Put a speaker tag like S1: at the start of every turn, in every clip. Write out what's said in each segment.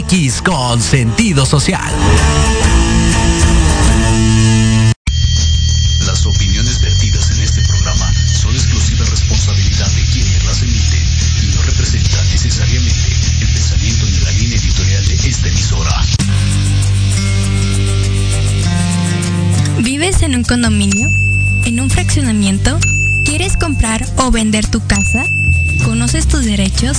S1: MX con sentido social.
S2: Las opiniones vertidas en este programa son exclusiva responsabilidad de quienes las emiten y no representan necesariamente el pensamiento ni la línea editorial de esta emisora.
S3: ¿Vives en un condominio? ¿En un fraccionamiento? ¿Quieres comprar o vender tu casa? ¿Conoces tus derechos?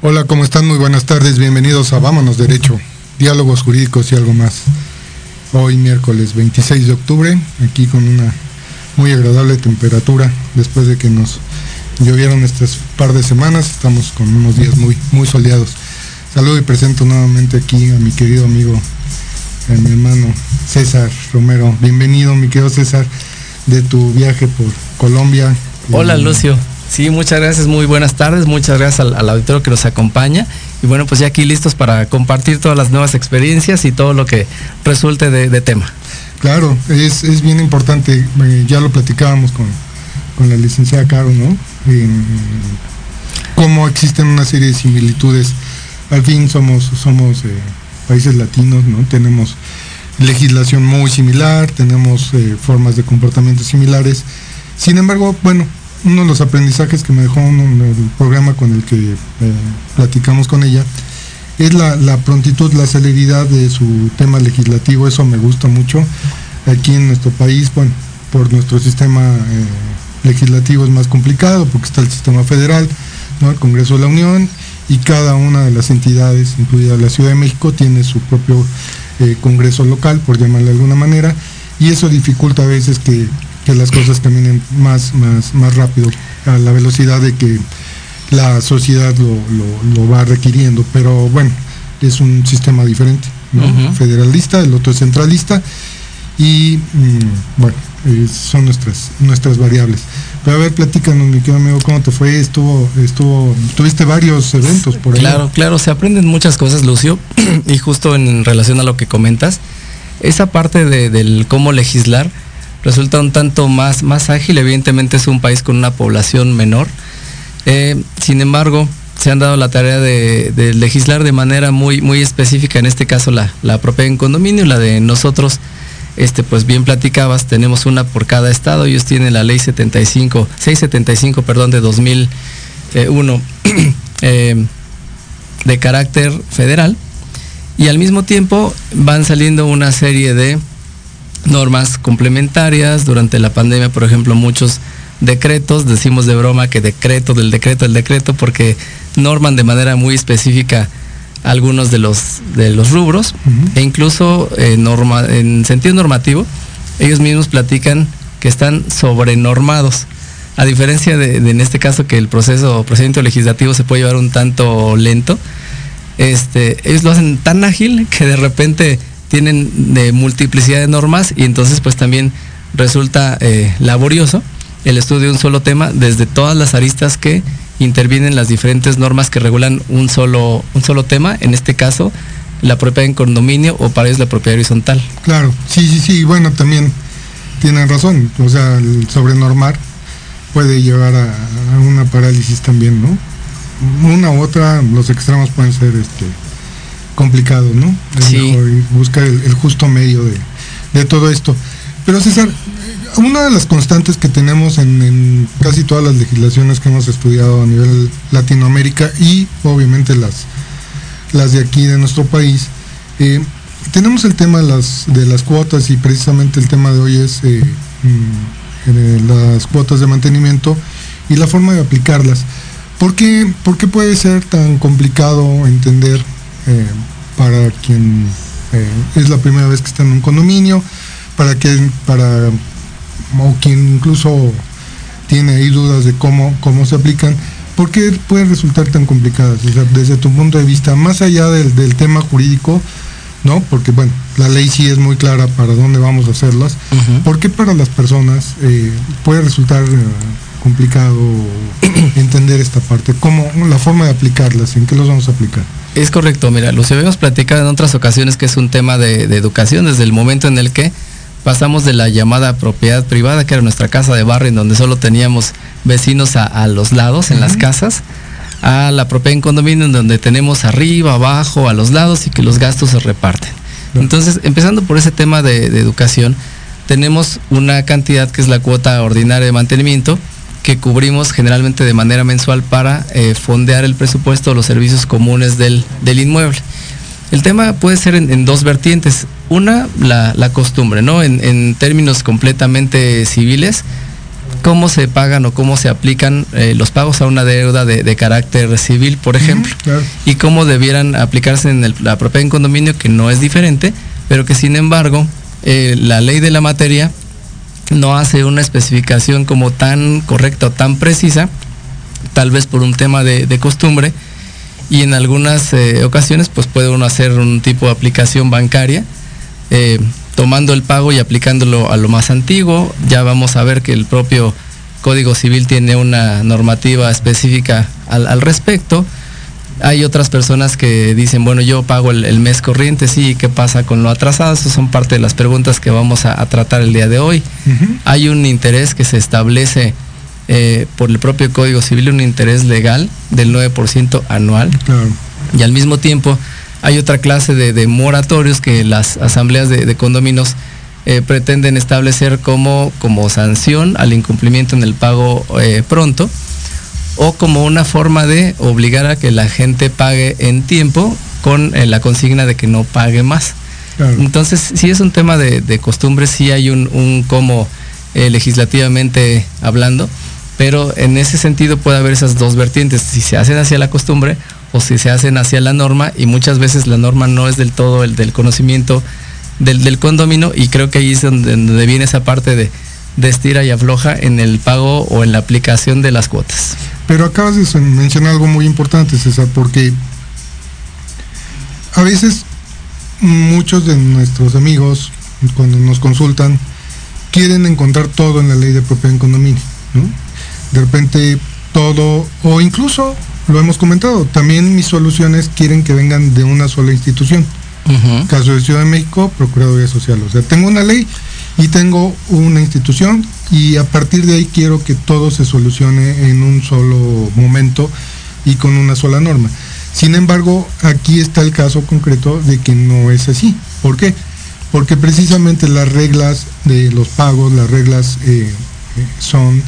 S4: Hola, ¿cómo están? Muy buenas tardes, bienvenidos a Vámonos Derecho, Diálogos Jurídicos y algo más. Hoy miércoles 26 de octubre, aquí con una muy agradable temperatura, después de que nos llovieron estas par de semanas, estamos con unos días muy, muy soleados. Saludo y presento nuevamente aquí a mi querido amigo, a mi hermano César Romero. Bienvenido, mi querido César, de tu viaje por Colombia.
S5: Hola Lucio, sí, muchas gracias, muy buenas tardes, muchas gracias al, al auditorio que nos acompaña y bueno, pues ya aquí listos para compartir todas las nuevas experiencias y todo lo que resulte de, tema.
S4: Claro, es, es bien importante, eh, ya lo platicábamos con, con la licenciada Caro, ¿no? Cómo existen una serie de similitudes. Al fin somos, somos eh, países latinos, ¿no? Tenemos legislación muy similar, tenemos eh, formas de comportamiento similares. Sin embargo, bueno, uno de los aprendizajes que me dejó en el programa con el que eh, platicamos con ella es la, la prontitud, la celeridad de su tema legislativo, eso me gusta mucho. Aquí en nuestro país, bueno, por nuestro sistema eh, legislativo es más complicado, porque está el sistema federal, ¿no? el Congreso de la Unión, y cada una de las entidades, incluida la Ciudad de México, tiene su propio eh, Congreso local, por llamarle de alguna manera, y eso dificulta a veces que, que las cosas caminen más, más, más rápido, a la velocidad de que la sociedad lo, lo- lo va requiriendo, pero bueno, es un sistema diferente, federalista, el otro es centralista, y mm, bueno, eh, son nuestras, nuestras variables. Pero a ver, platícanos, mi querido amigo, ¿cómo te fue? Estuvo, estuvo, tuviste varios eventos por ahí.
S5: Claro, claro, se aprenden muchas cosas, Lucio, y justo en relación a lo que comentas, esa parte de- del cómo legislar resulta un tanto más, más ágil, evidentemente es un país con una población menor, Eh, sin embargo, se han dado la tarea de, legislar de manera muy, muy específica, en este caso la, la propiedad en condominio, la de nosotros, este, pues bien platicabas, tenemos una por cada estado, ellos tienen la ley 75, 675, perdón, de 2001, eh, de carácter federal, y al mismo tiempo van saliendo una serie de normas complementarias. Durante la pandemia, por ejemplo, muchos decretos, decimos de broma que decreto del decreto del decreto, porque norman de manera muy específica algunos de los, de los rubros, e incluso eh, norma, en sentido normativo, ellos mismos platican que están sobrenormados. A diferencia de, de en este caso que el proceso, procedimiento legislativo se puede llevar un tanto lento, este, ellos lo hacen tan ágil que de repente tienen de multiplicidad de normas y entonces pues también resulta eh, laborioso el estudio de un solo tema desde todas las aristas que intervienen las diferentes normas que regulan un solo, un solo tema, en este caso la propiedad en condominio o para ellos la propiedad horizontal.
S4: Claro, sí, sí, sí, bueno, también tienen razón, o sea, el sobrenormar puede llevar a, a una parálisis también, ¿no? Una u otra, los extremos pueden ser este complicados, ¿no?
S5: Sí.
S4: mejor buscar el, el justo medio de, de todo esto. Pero César, una de las constantes que tenemos en, en casi todas las legislaciones que hemos estudiado a nivel Latinoamérica y obviamente las, las de aquí de nuestro país, eh, tenemos el tema de las, de las cuotas y precisamente el tema de hoy es eh, mm, eh, las cuotas de mantenimiento y la forma de aplicarlas. ¿Por qué, por qué puede ser tan complicado entender eh, para quien eh, es la primera vez que está en un condominio, para quien, para, o quien incluso tiene ahí dudas de cómo, cómo se aplican, ¿por qué pueden resultar tan complicadas? O sea, desde tu punto de vista, más allá del, del tema jurídico, ¿no? Porque bueno, la ley sí es muy clara para dónde vamos a hacerlas.
S5: Ujú.
S4: ¿Por qué para las personas eh, puede resultar eh, complicado entender esta parte? ¿Cómo, la forma de aplicarlas? ¿En qué los vamos a aplicar?
S5: Es correcto, mira, lo habíamos platicado en otras ocasiones que es un tema de, de educación desde el momento en el que pasamos de la llamada propiedad privada, que era nuestra casa de barrio, en donde solo teníamos vecinos a, a los lados, en las casas, a la propiedad en condominio, en donde tenemos arriba, abajo, a los lados y que los gastos se reparten. Entonces, empezando por ese tema de, de educación, tenemos una cantidad que es la cuota ordinaria de mantenimiento que cubrimos generalmente de manera mensual para eh, fondear el presupuesto o los servicios comunes del, del inmueble. El tema puede ser en, en dos vertientes. Una, la, la costumbre, ¿no? En, en términos completamente civiles, cómo se pagan o cómo se aplican eh, los pagos a una deuda de, de carácter civil, por ejemplo
S4: claro.
S5: y cómo debieran aplicarse en el- la propiedad en condominio, que no es diferente, pero que sin embargo eh, la ley de la materia no hace una especificación como tan correcta o tan precisa, tal vez por un tema de, costumbre, y en algunas eh, ocasiones pues puede uno hacer un tipo de aplicación bancaria, eh, tomando el pago y aplicándolo a lo más antiguo. Ya vamos a ver que el propio Código Civil tiene una normativa específica al respecto. Hay otras personas que dicen, bueno, yo pago el, el mes corriente, sí, ¿qué pasa con lo atrasado? Esas son parte de las preguntas que vamos a, a tratar el día de hoy. Hay un interés que se establece eh, por el propio Código Civil, un interés legal del 9% anual
S4: Claro.
S5: y al mismo tiempo hay otra clase de, de moratorios que las asambleas de, de eh, pretenden establecer como, como sanción al incumplimiento en el pago eh, pronto o como una forma de obligar a que la gente pague en tiempo con eh, la consigna de que no pague más.
S4: Claro.
S5: Entonces, sí es un tema de, de costumbre, sí hay un, un cómo eh, legislativamente hablando, pero en ese sentido puede haber esas dos vertientes, si se hacen hacia la costumbre o si se hacen hacia la norma, y muchas veces la norma no es del todo el del conocimiento del, del condomino, y creo que ahí es donde, donde viene esa parte de, de estira y afloja en el pago o en la aplicación de las cuotas.
S4: Pero acabas de mencionar algo muy importante, César, porque a veces muchos de nuestros amigos, cuando nos consultan, quieren encontrar todo en la ley de propiedad en condominio. ¿no? De repente todo, o incluso, lo hemos comentado, también mis soluciones quieren que vengan de una sola institución. Caso de Ciudad de México, Procuraduría Social. O sea, tengo una ley y tengo una institución y a partir de ahí quiero que todo se solucione en un solo momento y con una sola norma. Sin embargo, aquí está el caso concreto de que no es así. ¿Por qué? Porque precisamente las reglas de los pagos, las reglas eh, eh, son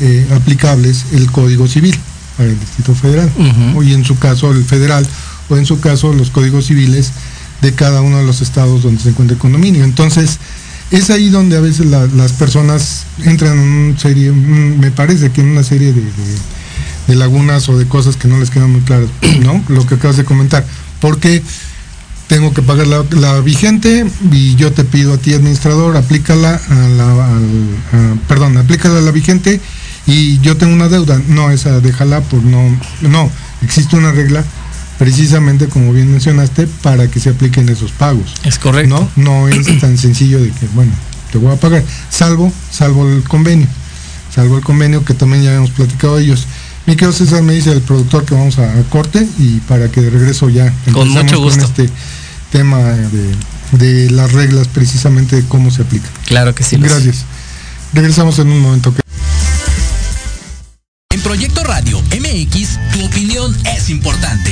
S4: eh, aplicables el Código Civil para el Distrito Federal, o y en su caso el federal, o en su caso los códigos civiles de cada uno de los estados donde se encuentra el condominio. Entonces, es ahí donde a veces la- las personas entran en una serie, me parece que en una serie de, lagunas o de cosas que no les quedan muy claras, ¿no? Lo que acabas de comentar. Porque tengo que pagar la, vigente y yo te pido a ti, administrador, aplícala a la, perdón, aplícala a la vigente y yo tengo una deuda. No, esa déjala, pues no, no, existe una regla precisamente como bien mencionaste para que se apliquen esos pagos.
S5: Es correcto.
S4: No, no es tan sencillo de que, bueno, te voy a pagar, salvo, salvo el convenio, salvo el convenio que también ya habíamos platicado de ellos. Mi querido César me dice el productor que vamos a, a corte y para que de regreso ya
S5: Con mucho gusto.
S4: este tema de, de las reglas precisamente de cómo se aplican.
S5: Claro que sí.
S4: Gracias. Regresamos en un momento.
S1: En Proyecto Radio MX, tu opinión es importante.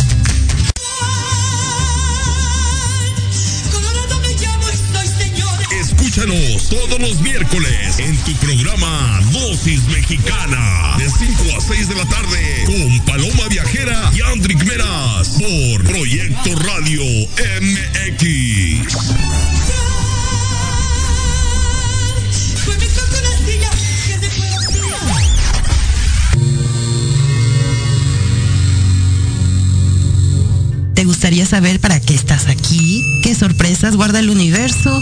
S6: Escúchanos todos los miércoles en tu programa Dosis Mexicana de 5 a 6 de la tarde con Paloma Viajera y Andrick Meras por Proyecto Radio MX.
S7: ¿Te gustaría saber para qué estás aquí? ¿Qué sorpresas guarda el universo?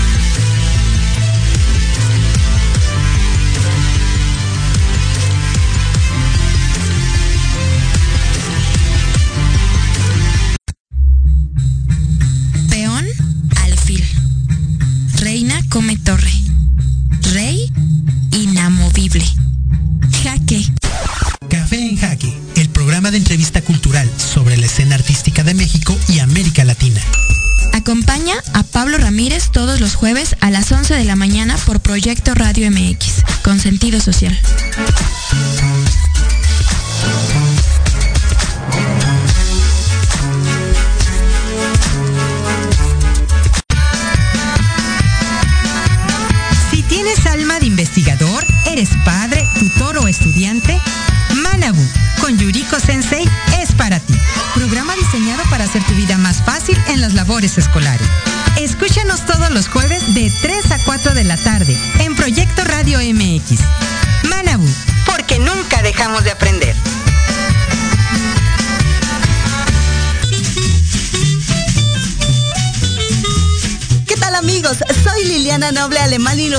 S3: Come torre. Rey inamovible. Jaque.
S8: Café en Jaque, el programa de entrevista cultural sobre la escena artística de México y América Latina.
S3: Acompaña a Pablo Ramírez todos los jueves a las 11 de la mañana por Proyecto Radio MX, con sentido social.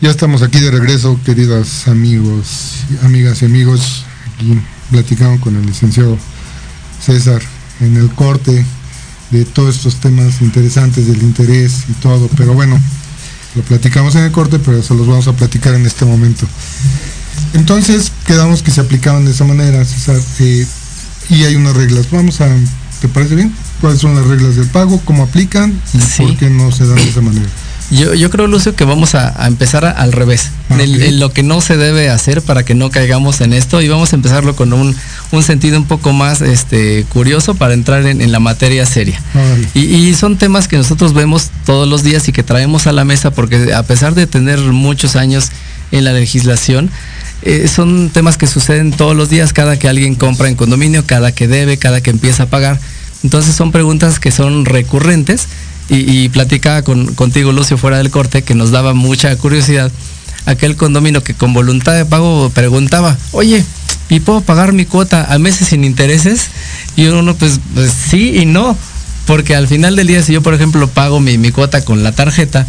S4: Ya estamos aquí de regreso, queridos amigos, amigas y amigos. Aquí platicamos con el licenciado César en el corte de todos estos temas interesantes del interés y todo, pero bueno, lo platicamos en el corte, pero se los vamos a platicar en este momento. Entonces, quedamos que se aplicaban de esa manera, César, eh, y hay unas reglas. Vamos a, ¿te parece bien? ¿Cuáles son las reglas del pago? ¿Cómo aplican? ¿Y por qué no se dan de esa manera?
S5: Yo, yo creo, Lucio, que vamos a, empezar al revés, en, lo que no se debe hacer para que no caigamos en esto y vamos a empezarlo con un, sentido un poco más este, curioso para entrar en, la materia seria. Y, son temas que nosotros vemos todos los días y que traemos a la mesa porque a pesar de tener muchos años en la legislación, eh, son temas que suceden todos los días, cada que alguien compra en condominio, cada que debe, cada que empieza a pagar. Entonces son preguntas que son recurrentes y, platicaba con, contigo, Lucio, fuera del corte, que nos daba mucha curiosidad. Aquel condominio que con voluntad de pago preguntaba, oye, ¿y puedo pagar mi cuota a meses sin intereses? Y uno, pues, pues sí y no, porque al final del día, si yo, por ejemplo, pago mi, cuota con la tarjeta,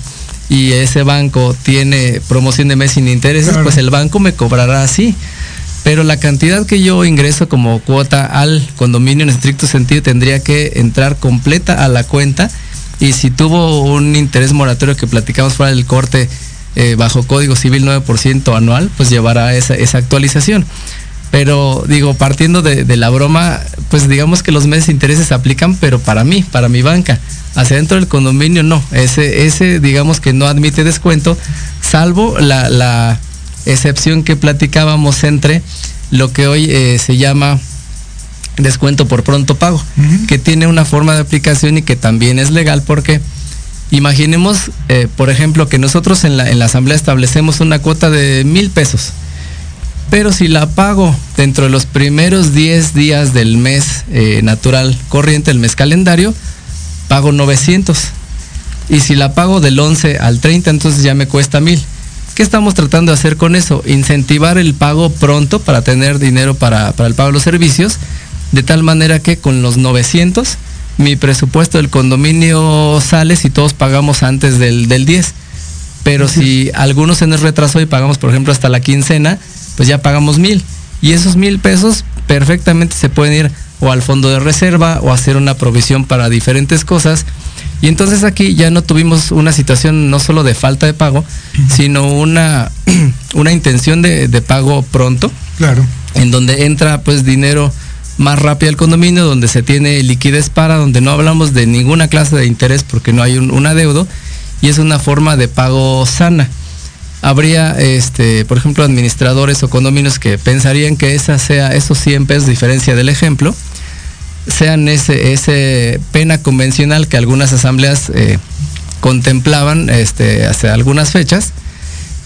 S5: y ese banco tiene promoción de mes sin intereses, pues el banco me cobrará así. Pero la cantidad que yo ingreso como cuota al condominio en estricto sentido tendría que entrar completa a la cuenta y si tuvo un interés moratorio que platicamos fuera del corte eh, bajo Código Civil 9% anual, pues llevará esa, actualización. Pero digo, partiendo de, la broma, pues digamos que los meses de intereses se aplican, pero para mí, para mi banca. Hacia dentro del condominio no. Ese, ese digamos que no admite descuento, salvo la, excepción que platicábamos entre lo que hoy eh, se llama descuento por pronto pago, que tiene una forma de aplicación y que también es legal porque imaginemos, eh, por ejemplo, que nosotros en la, en la asamblea establecemos una cuota de mil pesos, pero si la pago dentro de los primeros 10 días del mes eh, natural corriente, el mes calendario, pago 900. Y si la pago del 11 al 30, entonces ya me cuesta mil. ¿Qué estamos tratando de hacer con eso? Incentivar el pago pronto para tener dinero para, para el pago de los servicios de tal manera que con los 900 mi presupuesto del condominio sale si todos pagamos antes del, 10. Pero si algunos se nos retrasó y pagamos, por ejemplo, hasta la quincena, pues ya pagamos mil. Y esos mil pesos perfectamente se pueden ir o al fondo de reserva o hacer una provisión para diferentes cosas. Y entonces aquí ya no tuvimos una situación no solo de falta de pago, sino una, una intención de, de pago pronto.
S4: Claro.
S5: En donde entra pues dinero más rápido al condominio, donde se tiene liquidez para, donde no hablamos de ninguna clase de interés porque no hay un, un adeudo y es una forma de pago sana. Habría, este, por ejemplo, administradores o condominios que pensarían que esa sea esos 100 pesos, diferencia del ejemplo, sean ese, ese pena convencional que algunas asambleas eh, contemplaban este, hace algunas fechas.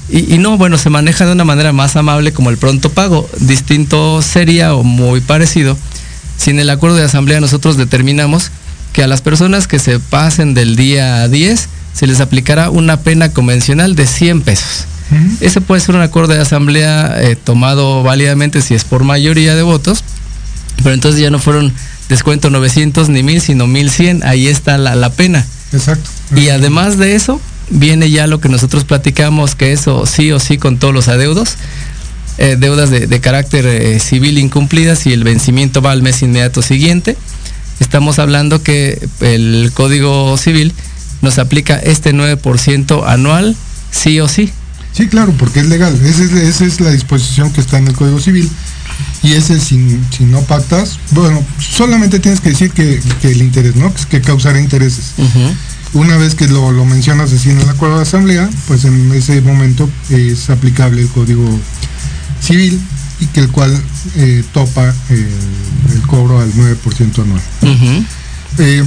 S5: Y, y, no, bueno, se maneja de una manera más amable como el pronto pago. Distinto sería o muy parecido si en el acuerdo de asamblea nosotros determinamos que a las personas que se pasen del día 10 se les aplicará una pena convencional de 100 pesos. Uh -huh. Ese puede ser un acuerdo de asamblea eh, tomado válidamente si es por mayoría de votos, pero entonces ya no fueron descuento 900 ni 1000, sino 1100, ahí está la, la pena.
S4: Exacto.
S5: Y además de eso, viene ya lo que nosotros platicamos, que eso sí o sí con todos los adeudos, eh, deudas de, de carácter eh, civil incumplidas y el vencimiento va al mes inmediato siguiente. Estamos hablando que el Código Civil nos aplica este 9% anual, sí o sí.
S4: Sí, claro, porque es legal. Esa es, esa es la disposición que está en el Código Civil. Y ese, si, si no pactas, bueno, solamente tienes que decir que, que el interés, ¿no? Que, que causará intereses. Uh -huh. Una vez que lo, lo, mencionas así en el acuerdo de asamblea, pues en ese momento es aplicable el Código Civil y que el cual eh, topa eh, el cobro al 9% anual. Uh -huh. eh,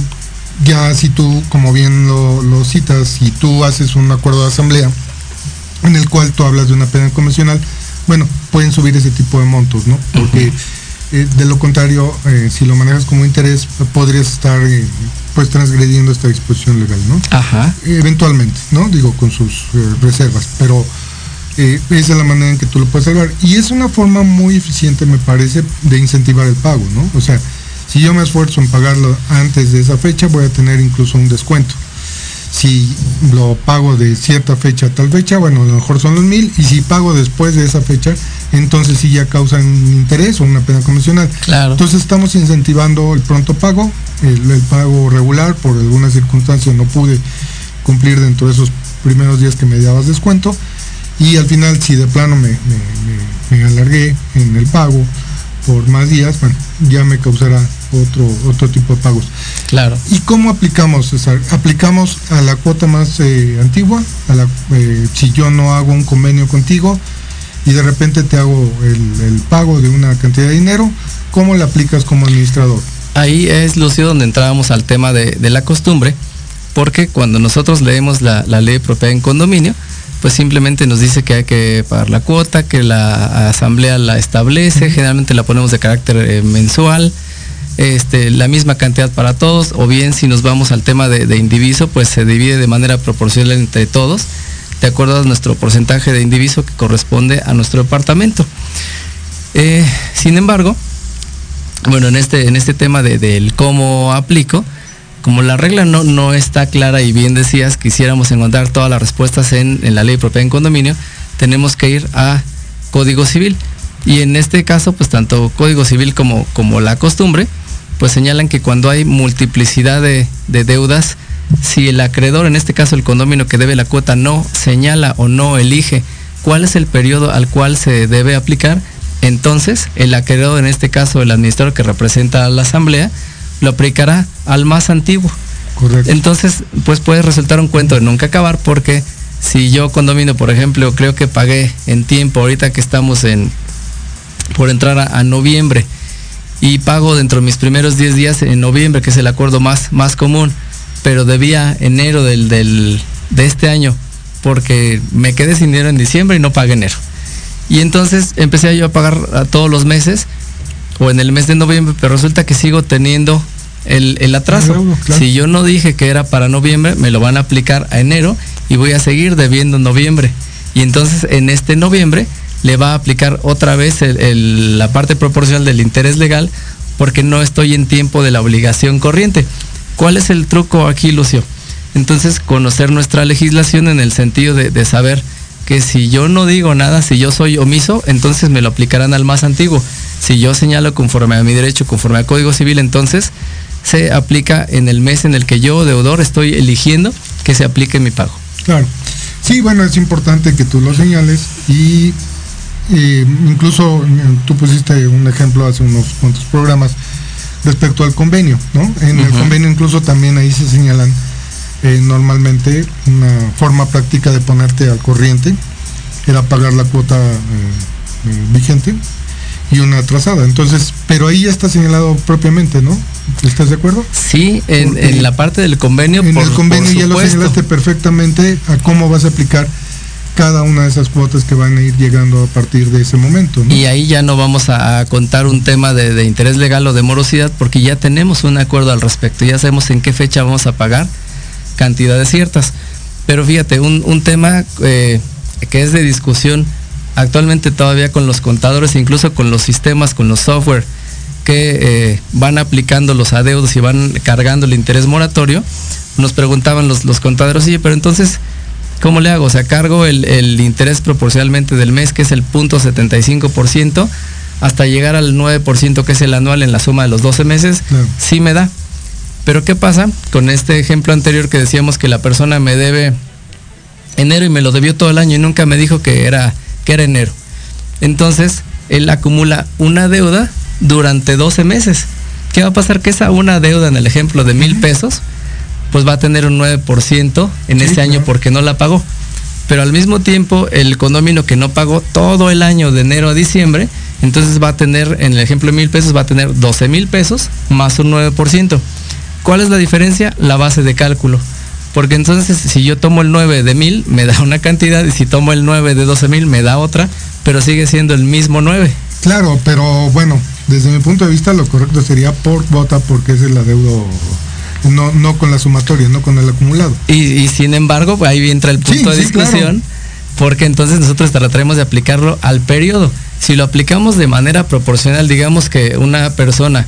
S4: ya si tú, como bien lo, lo, citas, si tú haces un acuerdo de asamblea en el cual tú hablas de una pena convencional, bueno, pueden subir ese tipo de montos, ¿no? Porque uh -huh. eh, de lo contrario, si lo manejas como interés, podrías estar pues transgrediendo esta disposición legal, ¿no?
S5: Ajá.
S4: eventualmente, ¿no? Digo, con sus eh, reservas, pero esa es la manera en que tú lo puedes salvar. Y es una forma muy eficiente, me parece, de incentivar el pago, ¿no? O sea, si yo me esfuerzo en pagarlo antes de esa fecha, voy a tener incluso un descuento. Si lo pago de cierta fecha a tal fecha, bueno, a lo mejor son los mil, y si pago después de esa fecha, entonces sí ya causan interés o una pena convencional.
S5: Claro.
S4: Entonces estamos incentivando el pronto pago, el, el pago regular, por alguna circunstancia no pude cumplir dentro de esos primeros días que me dabas descuento, y al final si de plano me, me, me, me alargué en el pago por más días, bueno, ya me causará otro, otro tipo de pagos.
S5: Claro.
S4: ¿Y cómo aplicamos, César? Aplicamos a la cuota más eh, antigua, a la, eh, si yo no hago un convenio contigo y de repente te hago el, el, pago de una cantidad de dinero, ¿cómo la aplicas como administrador?
S5: Ahí es, Lucio, donde entrábamos al tema de, de la costumbre, porque cuando nosotros leemos la, la ley propia en condominio, pues simplemente nos dice que hay que pagar la cuota, que la asamblea la establece, generalmente la ponemos de carácter eh, mensual, este, la misma cantidad para todos, o bien si nos vamos al tema de, de, indiviso, pues se divide de manera proporcional entre todos, de acuerdo a nuestro porcentaje de indiviso que corresponde a nuestro departamento. Eh, sin embargo, bueno, en este, en este tema de, del cómo aplico, como la regla no, no está clara y bien decías, quisiéramos encontrar todas las respuestas en, en la ley propia en condominio, tenemos que ir a Código Civil. Y en este caso, pues tanto Código Civil como, como la costumbre, pues señalan que cuando hay multiplicidad de, de, deudas, si el acreedor, en este caso el condominio que debe la cuota, no señala o no elige cuál es el periodo al cual se debe aplicar, entonces el acreedor, en este caso el administrador que representa a la asamblea, lo aplicará al más antiguo.
S4: Correcto.
S5: Entonces, pues puede resultar un cuento de nunca acabar porque si yo condomino, por ejemplo, creo que pagué en tiempo, ahorita que estamos en por entrar a, a noviembre y pago dentro de mis primeros 10 días en noviembre, que es el acuerdo más, más común, pero debía enero del, del, de este año porque me quedé sin dinero en diciembre y no pagué enero. Y entonces empecé yo a pagar a todos los meses o en el mes de noviembre, pero resulta que sigo teniendo el, el atraso.
S4: Claro, claro.
S5: Si yo no dije que era para noviembre, me lo van a aplicar a enero y voy a seguir debiendo en noviembre. Y entonces en este noviembre le va a aplicar otra vez el, el, la parte proporcional del interés legal porque no estoy en tiempo de la obligación corriente. ¿Cuál es el truco aquí, Lucio? Entonces, conocer nuestra legislación en el sentido de, de saber que si yo no digo nada, si yo soy omiso, entonces me lo aplicarán al más antiguo. Si yo señalo conforme a mi derecho, conforme al Código Civil, entonces se aplica en el mes en el que yo, deudor, estoy eligiendo que se aplique mi pago.
S4: Claro. Sí, bueno, es importante que tú lo señales y eh, incluso mm, tú pusiste un ejemplo hace unos cuantos programas respecto al convenio, ¿no? En el convenio incluso también ahí se señalan eh, normalmente una forma práctica de ponerte al corriente era pagar la cuota eh, eh, vigente y una atrasada. Entonces, pero ahí ya está señalado propiamente, ¿no? ¿Estás de acuerdo?
S5: Sí, en,
S4: Porque
S5: en la parte del convenio.
S4: En
S5: por-
S4: el convenio
S5: por
S4: ya lo señalaste perfectamente a cómo vas a aplicar cada una de esas cuotas que van a ir llegando a partir de ese momento, ¿no?
S5: Y ahí ya no vamos a, a contar un tema de, de interés legal o de morosidad porque ya tenemos un acuerdo al respecto, ya sabemos en qué fecha vamos a pagar cantidades ciertas. Pero fíjate, un, un tema eh, que es de discusión actualmente todavía con los contadores, incluso con los sistemas, con los software que eh, van aplicando los adeudos y van cargando el interés moratorio, nos preguntaban los, los contadores, oye, pero entonces, ¿cómo le hago? O sea, cargo el, el interés proporcionalmente del mes, que es el punto 75%, hasta llegar al 9% que es el anual en la suma de los 12 meses, sí me da. Pero ¿qué pasa con este ejemplo anterior que decíamos que la persona me debe enero y me lo debió todo el año y nunca me dijo que era, que era enero? Entonces, él acumula una deuda durante 12 meses. ¿Qué va a pasar? Que esa una deuda en el ejemplo de mil pesos, pues va a tener un 9% en
S4: Sí,
S5: ese año
S4: claro.
S5: porque no la pagó. Pero al mismo tiempo, el condomino que no pagó todo el año de enero a diciembre, entonces va a tener, en el ejemplo de mil pesos, va a tener 12 mil pesos más un 9%. ¿Cuál es la diferencia? La base de cálculo. Porque entonces si yo tomo el 9 de mil, me da una cantidad, y si tomo el 9 de 12 mil, me da otra, pero sigue siendo el mismo 9.
S4: Claro, pero bueno, desde mi punto de vista lo correcto sería por cuota porque es el adeudo, no, no con la sumatoria, no con el acumulado.
S5: Y, y sin embargo, pues, ahí entra el
S4: Sí,
S5: punto de
S4: sí,
S5: discusión, porque entonces nosotros trataremos de aplicarlo al periodo. Si lo aplicamos de manera proporcional, digamos que una persona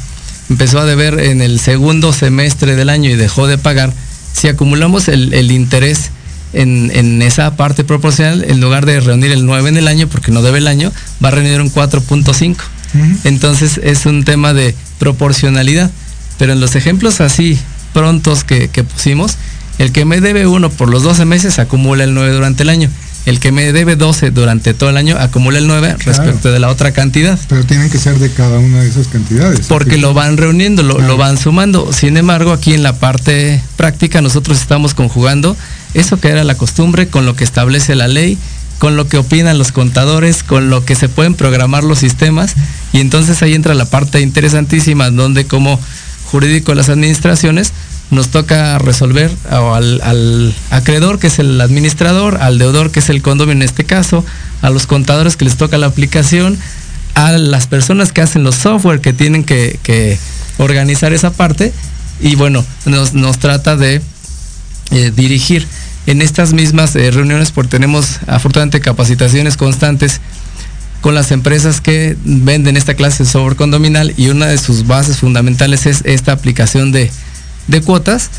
S5: empezó a deber en el segundo semestre del año y dejó de pagar, si acumulamos el, el interés en, en esa parte proporcional, en lugar de reunir el 9 en el año, porque no debe el año, va a reunir un 4.5.
S4: Ujú.
S5: Entonces es un tema de proporcionalidad. Pero en los ejemplos así prontos que, que pusimos, el que me debe uno por los 12 meses acumula el 9 durante el año. El que me debe 12 durante todo el año acumula el 9 respecto de la otra cantidad.
S4: Pero tienen que ser de cada una de esas cantidades.
S5: Porque lo van reuniendo, lo,
S4: Claro.
S5: lo van sumando. Sin embargo, aquí en la parte práctica nosotros estamos conjugando eso que era la costumbre con lo que establece la ley, con lo que opinan los contadores, con lo que se pueden programar los sistemas. Y entonces ahí entra la parte interesantísima donde como jurídico de las administraciones nos toca resolver al, acreedor, que es el administrador, al deudor, que es el condominio en este caso, a los contadores que les toca la aplicación, a las personas que hacen los software que tienen que, que organizar esa parte y bueno, nos, nos trata de eh, dirigir. En estas mismas eh, reuniones porque tenemos afortunadamente capacitaciones constantes con las empresas que venden esta clase de software condominal y una de sus bases fundamentales es esta aplicación de, de cuotas.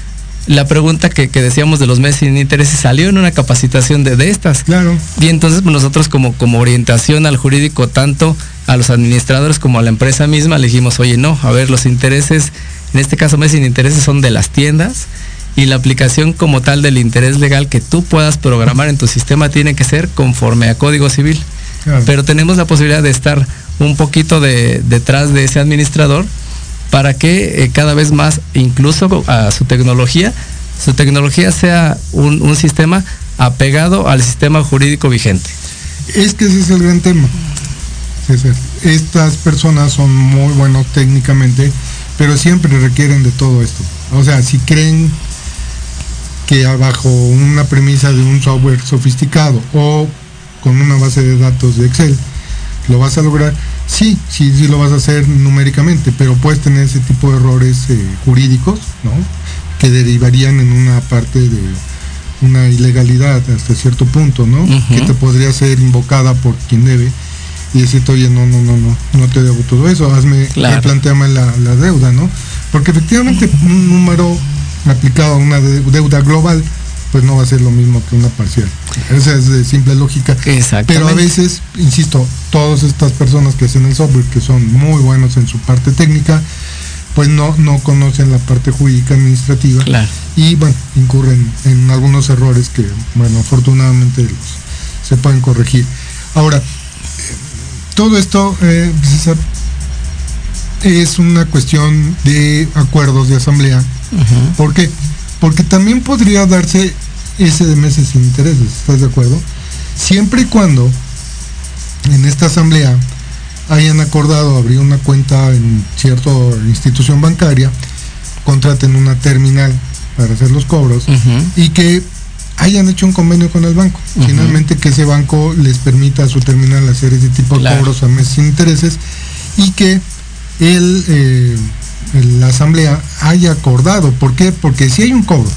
S5: La pregunta que, que decíamos de los meses sin intereses salió en una capacitación de, de estas.
S4: Claro.
S5: Y entonces pues, nosotros como, como orientación al jurídico, tanto a los administradores como a la empresa misma, le dijimos, oye, no, a ver, los intereses, en este caso meses sin intereses son de las tiendas y la aplicación como tal del interés legal que tú puedas programar en tu sistema tiene que ser conforme a Código Civil.
S4: Claro.
S5: Pero tenemos la posibilidad de estar un poquito de, detrás de ese administrador para que eh, cada vez más, incluso a su tecnología, su tecnología sea un, un sistema apegado al sistema jurídico vigente.
S4: Es que ese es el gran tema. César. Estas personas son muy buenos técnicamente, pero siempre requieren de todo esto. O sea, si creen que bajo una premisa de un software sofisticado o con una base de datos de Excel, lo vas a lograr, sí, sí, sí lo vas a hacer numéricamente, pero puedes tener ese tipo de errores eh, jurídicos, ¿no? Que derivarían en una parte de una ilegalidad hasta cierto punto, ¿no? Que te podría ser invocada por quien debe y decirte, oye, no, no, no, no, no te debo todo eso, hazme,
S5: Claro.
S4: replanteame la, la deuda, ¿no? Porque efectivamente un número aplicado a una de- deuda global pues no va a ser lo mismo que una parcial. Esa es de simple lógica. Pero a veces, insisto, todas estas personas que hacen el software, que son muy buenos en su parte técnica, pues no, no conocen la parte jurídica administrativa y bueno, incurren en algunos errores que, bueno, afortunadamente se pueden corregir. Ahora, todo esto, eh, es una cuestión de acuerdos de asamblea. ¿Por qué? Porque también podría darse ese de meses sin intereses, ¿estás de acuerdo? Siempre y cuando en esta asamblea hayan acordado abrir una cuenta en cierta institución bancaria, contraten una terminal para hacer los cobros y que hayan hecho un convenio con el banco. Finalmente que ese banco les permita a su terminal hacer ese tipo de cobros a meses sin intereses y que el, eh, la asamblea haya acordado. ¿Por qué? Porque si hay un cobro.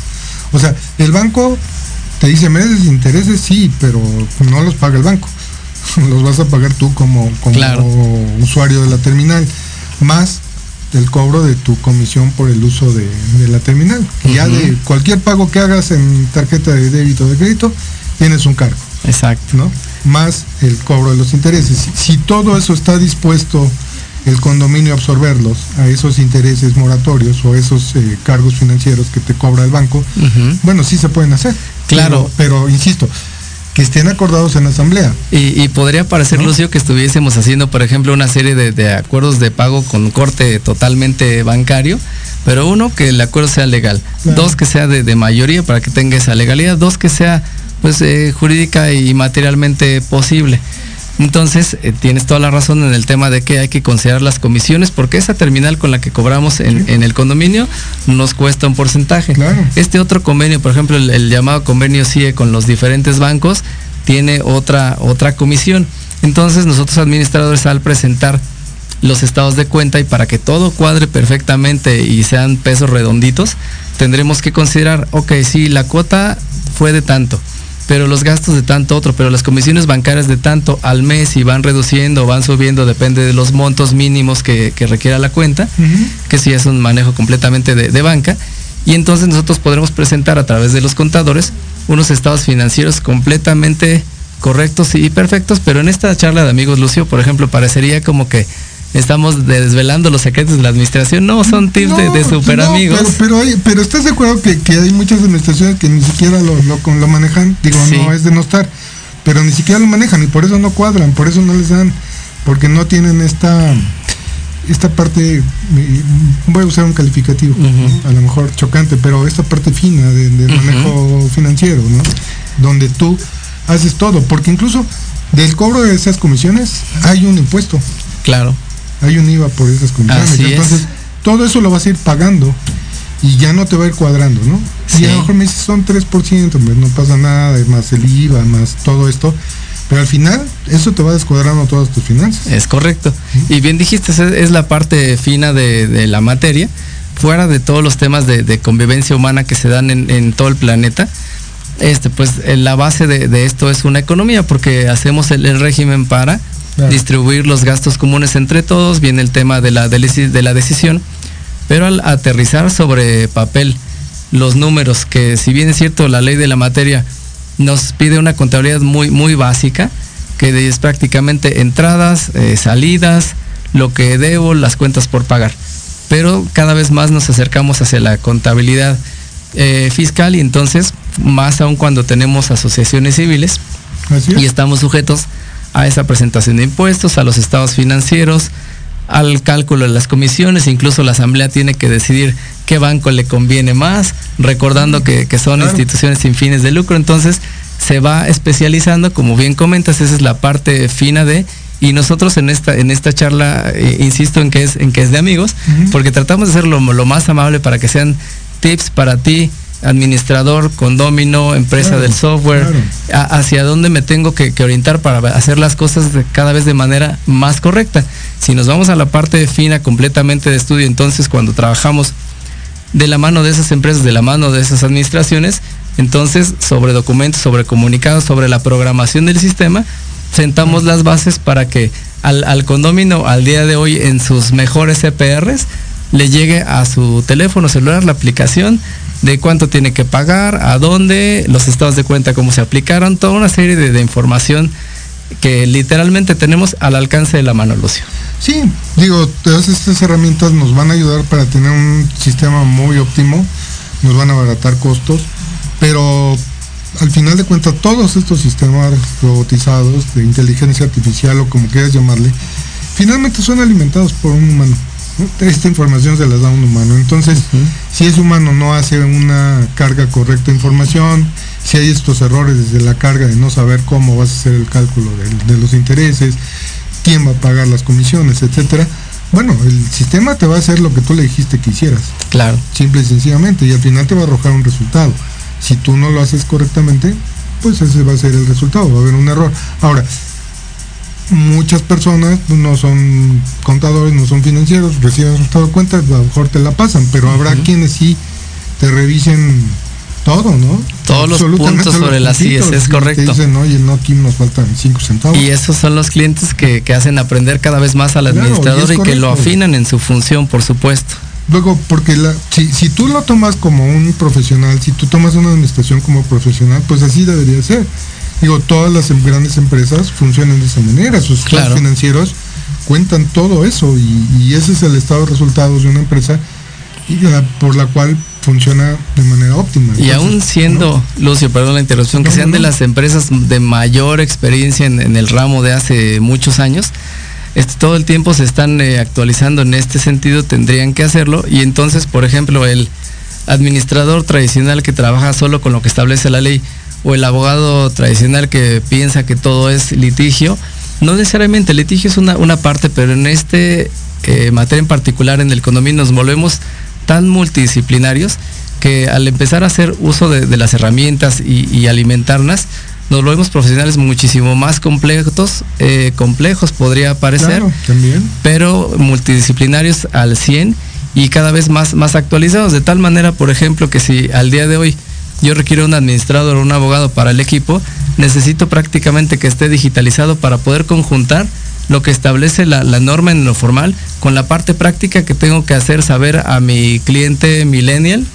S4: O sea, el banco te dice de intereses, sí, pero no los paga el banco. los vas a pagar tú como, como usuario de la terminal. Más el cobro de tu comisión por el uso de, la terminal. Ya de cualquier pago que hagas en tarjeta de débito o de crédito, tienes un cargo.
S5: Exacto.
S4: ¿no? Más el cobro de los intereses. Si, todo eso está dispuesto el condominio a absorberlos a esos intereses moratorios o esos eh, cargos financieros que te cobra el banco, bueno, sí se pueden hacer.
S5: Claro.
S4: pero insisto, que estén acordados en la asamblea.
S5: Y, podría parecer, Lucio, que estuviésemos haciendo, por ejemplo, una serie de, acuerdos de pago con corte totalmente bancario, pero uno, que el acuerdo sea legal, dos, que sea de, mayoría para que tenga esa legalidad, dos, que sea pues eh, jurídica y materialmente posible. Entonces, eh, tienes toda la razón en el tema de que hay que considerar las comisiones, porque esa terminal con la que cobramos en, el condominio nos cuesta un porcentaje. Este otro convenio, por ejemplo, el, llamado convenio CIE con los diferentes bancos, tiene otra, otra comisión. Entonces, nosotros administradores al presentar los estados de cuenta y para que todo cuadre perfectamente y sean pesos redonditos, tendremos que considerar, ok, si la cuota fue de tanto, pero los gastos de tanto otro, pero las comisiones bancarias de tanto al mes y van reduciendo o van subiendo, depende de los montos mínimos que, requiera la cuenta, que sí es un manejo completamente de, banca. Y entonces nosotros podremos presentar a través de los contadores unos estados financieros completamente correctos y perfectos, pero en esta charla de amigos Lucio, por ejemplo, parecería como que estamos desvelando los secretos de la administración. No, son tips de, super amigos.
S4: Pero, pero, estás de acuerdo que, hay muchas administraciones que ni siquiera lo, lo, manejan. Digo, no es de no estar, pero ni siquiera lo manejan y por eso no cuadran, por eso no les dan, porque no tienen esta esta parte, voy a usar un calificativo, a lo mejor chocante, pero esta parte fina del manejo financiero, ¿no? Donde tú haces todo, porque incluso del cobro de esas comisiones hay un impuesto.
S5: Claro
S4: hay un IVA por esas comisiones. Entonces, todo eso lo vas a ir pagando y ya no te va a ir cuadrando, ¿no? Y a lo mejor me dices, son 3%, pues no pasa nada, más el IVA, más todo esto. Pero al final, eso te va descuadrando todas tus finanzas.
S5: Es correcto. Y bien dijiste, es la parte fina de, la materia, fuera de todos los temas de, convivencia humana que se dan en, todo el planeta. Este, pues la base de, esto es una economía, porque hacemos el régimen para distribuir los gastos comunes entre todos, viene el tema de la, de la decisión, pero al aterrizar sobre papel los números, que si bien es cierto la ley de la materia nos pide una contabilidad muy, muy básica, que es prácticamente entradas, eh, salidas, lo que debo, las cuentas por pagar. Pero cada vez más nos acercamos hacia la contabilidad eh, fiscal y entonces, más aún cuando tenemos asociaciones civiles y estamos sujetos a esa presentación de impuestos, a los estados financieros, al cálculo de las comisiones, incluso la asamblea tiene que decidir qué banco le conviene más, recordando que, son instituciones sin fines de lucro, entonces se va especializando, como bien comentas, esa es la parte fina de y nosotros en esta en esta charla eh, insisto en que es en que es de amigos porque tratamos de hacerlo lo más amable para que sean tips para ti administrador, condomino, empresa del software, hacia dónde me tengo que, orientar para hacer las cosas cada vez de manera más correcta. Si nos vamos a la parte fina completamente de estudio, entonces cuando trabajamos de la mano de esas empresas, de la mano de esas administraciones, entonces sobre documentos, sobre comunicados, sobre la programación del sistema, sentamos las bases para que al, al condomino al día de hoy en sus mejores CPRs le llegue a su teléfono celular la aplicación de cuánto tiene que pagar, a dónde, los estados de cuenta, cómo se aplicaron, toda una serie de, información que literalmente tenemos al alcance de la mano, Lucio.
S4: Sí, digo, todas estas herramientas nos van a ayudar para tener un sistema muy óptimo, nos van a abaratar costos, pero al final de cuentas todos estos sistemas robotizados de inteligencia artificial o como quieras llamarle, finalmente son alimentados por un humano. Esta información se las da un humano. Entonces, si ese humano no hace una carga correcta de información, si hay estos errores desde la carga de no saber cómo vas a hacer el cálculo de, de los intereses, quién va a pagar las comisiones, etcétera, bueno, el sistema te va a hacer lo que tú le dijiste que hicieras.
S5: Claro.
S4: Simple y sencillamente, y al final te va a arrojar un resultado. Si tú no lo haces correctamente, pues ese va a ser el resultado, va a haber un error. Ahora, muchas personas no son contadores, no son financieros, reciben resultado de cuentas, a lo mejor te la pasan, pero habrá quienes sí te revisen todo, ¿no?
S5: Todos los puntos sobre las IES, es correcto.
S4: Dicen, oye, no, aquí nos faltan 5 centavos.
S5: Y esos son los clientes que, que, hacen aprender cada vez más al administrador y, y que lo afinan en su función, por supuesto.
S4: Luego, porque la, si, si tú lo tomas como un profesional, si tú tomas una administración como profesional, pues así debería ser. Digo, todas las em, grandes empresas funcionan de esa manera, sus claro. financieros cuentan todo eso y, y, ese es el estado de resultados de una empresa y la, por la cual funciona de manera óptima.
S5: Entonces, y aún siendo, ¿no? Lucio, perdón la interrupción, que sean no. de las empresas de mayor experiencia en, en, el ramo de hace muchos años, este, todo el tiempo se están eh, actualizando en este sentido, tendrían que hacerlo. Y entonces, por ejemplo, el administrador tradicional que trabaja solo con lo que establece la ley, o el abogado tradicional que piensa que todo es litigio, no necesariamente, el litigio es una, una parte, pero en este eh, materia en particular, en el condominio, nos volvemos tan multidisciplinarios que al empezar a hacer uso de, de las herramientas y, y, alimentarlas, nos volvemos profesionales muchísimo más complejos, eh, complejos podría parecer,
S4: claro, también.
S5: pero multidisciplinarios al 100 y cada vez más, más actualizados, de tal manera, por ejemplo, que si al día de hoy yo requiero un administrador o un abogado para el equipo, necesito prácticamente que esté digitalizado para poder conjuntar lo que establece la, la, norma en lo formal con la parte práctica que tengo que hacer saber a mi cliente millennial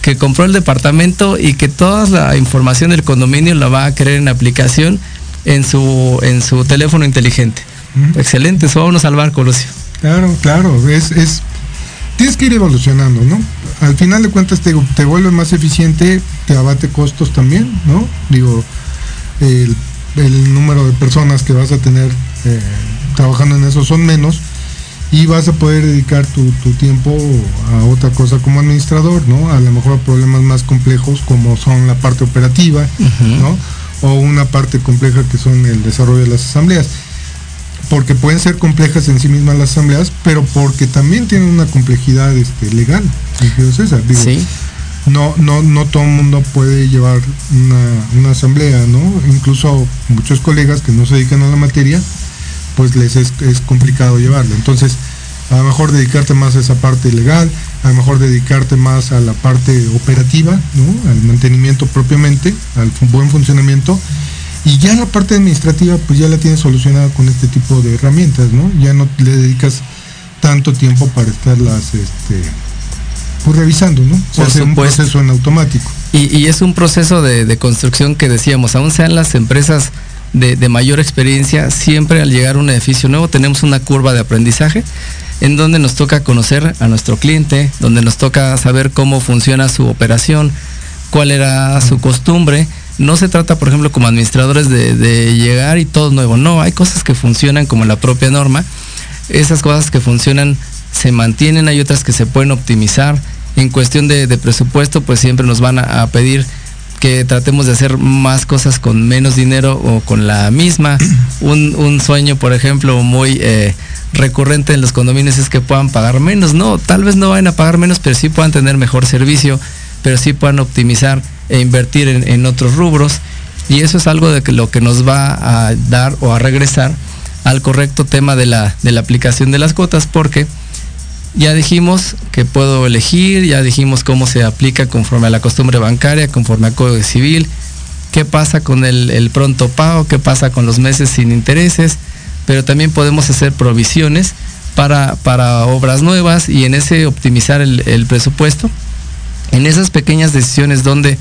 S5: que compró el departamento y que toda la información del condominio la va a querer en aplicación en su, en su teléfono inteligente. Mm. Excelente, eso vámonos al barco, Lucio.
S4: Claro, claro, es, es, tienes que ir evolucionando, ¿no? Al final de cuentas te, te vuelve más eficiente, te abate costos también, ¿no? Digo, el, el número de personas que vas a tener eh, trabajando en eso son menos y vas a poder dedicar tu, tu, tiempo a otra cosa como administrador, ¿no? A lo mejor a problemas más complejos como son la parte operativa, uh -huh. ¿no? O una parte compleja que son el desarrollo de las asambleas. Porque pueden ser complejas en sí mismas las asambleas, pero porque también tienen una complejidad este, legal, César. Digo,
S5: sí.
S4: No, no, no todo el mundo puede llevar una, una asamblea, ¿no? Incluso muchos colegas que no se dedican a la materia, pues les es, es, complicado llevarlo. Entonces, a lo mejor dedicarte más a esa parte legal, a lo mejor dedicarte más a la parte operativa, ¿no? al mantenimiento propiamente, al buen funcionamiento, y ya la parte administrativa pues ya la tienes solucionada con este tipo de herramientas, ¿no? Ya no le dedicas tanto tiempo para estarlas este, pues revisando, ¿no? Se
S5: Por
S4: hace
S5: supuesto.
S4: un proceso en automático.
S5: Y, y es un proceso de, de, construcción que decíamos, aún sean las empresas de, de, mayor experiencia, siempre al llegar a un edificio nuevo tenemos una curva de aprendizaje en donde nos toca conocer a nuestro cliente, donde nos toca saber cómo funciona su operación, cuál era su costumbre. No se trata, por ejemplo, como administradores de, de llegar y todo nuevo. No, hay cosas que funcionan como la propia norma. Esas cosas que funcionan se mantienen, hay otras que se pueden optimizar. En cuestión de, de presupuesto, pues siempre nos van a, a pedir que tratemos de hacer más cosas con menos dinero o con la misma. Un, un sueño, por ejemplo, muy eh, recurrente en los condominios es que puedan pagar menos. No, tal vez no vayan a pagar menos, pero sí puedan tener mejor servicio, pero sí puedan optimizar e invertir en, otros rubros. Y eso es algo de lo que nos va a dar o a regresar al correcto tema de la, de la aplicación de las cuotas, porque ya dijimos que puedo elegir, ya dijimos cómo se aplica conforme a la costumbre bancaria, conforme al Código Civil, qué pasa con el, pronto pago, qué pasa con los meses sin intereses, pero también podemos hacer provisiones para, para obras nuevas y en ese optimizar el presupuesto En esas pequeñas decisiones donde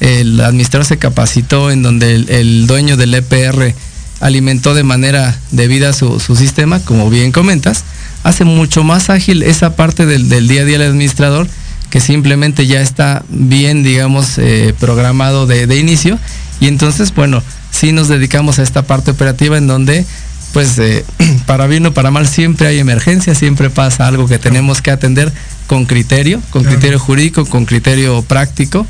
S5: el administrador se capacitó, en donde el, dueño del EPR alimentó de manera debida su, su, sistema, como bien comentas, hace mucho más ágil esa parte del, día a día del administrador que simplemente ya está bien, digamos, eh, programado de, inicio. Y entonces, bueno, sí nos dedicamos a esta parte operativa en donde, pues, eh, para bien o para mal, siempre hay emergencia, siempre pasa algo que tenemos que atender con criterio, con criterio jurídico, con criterio práctico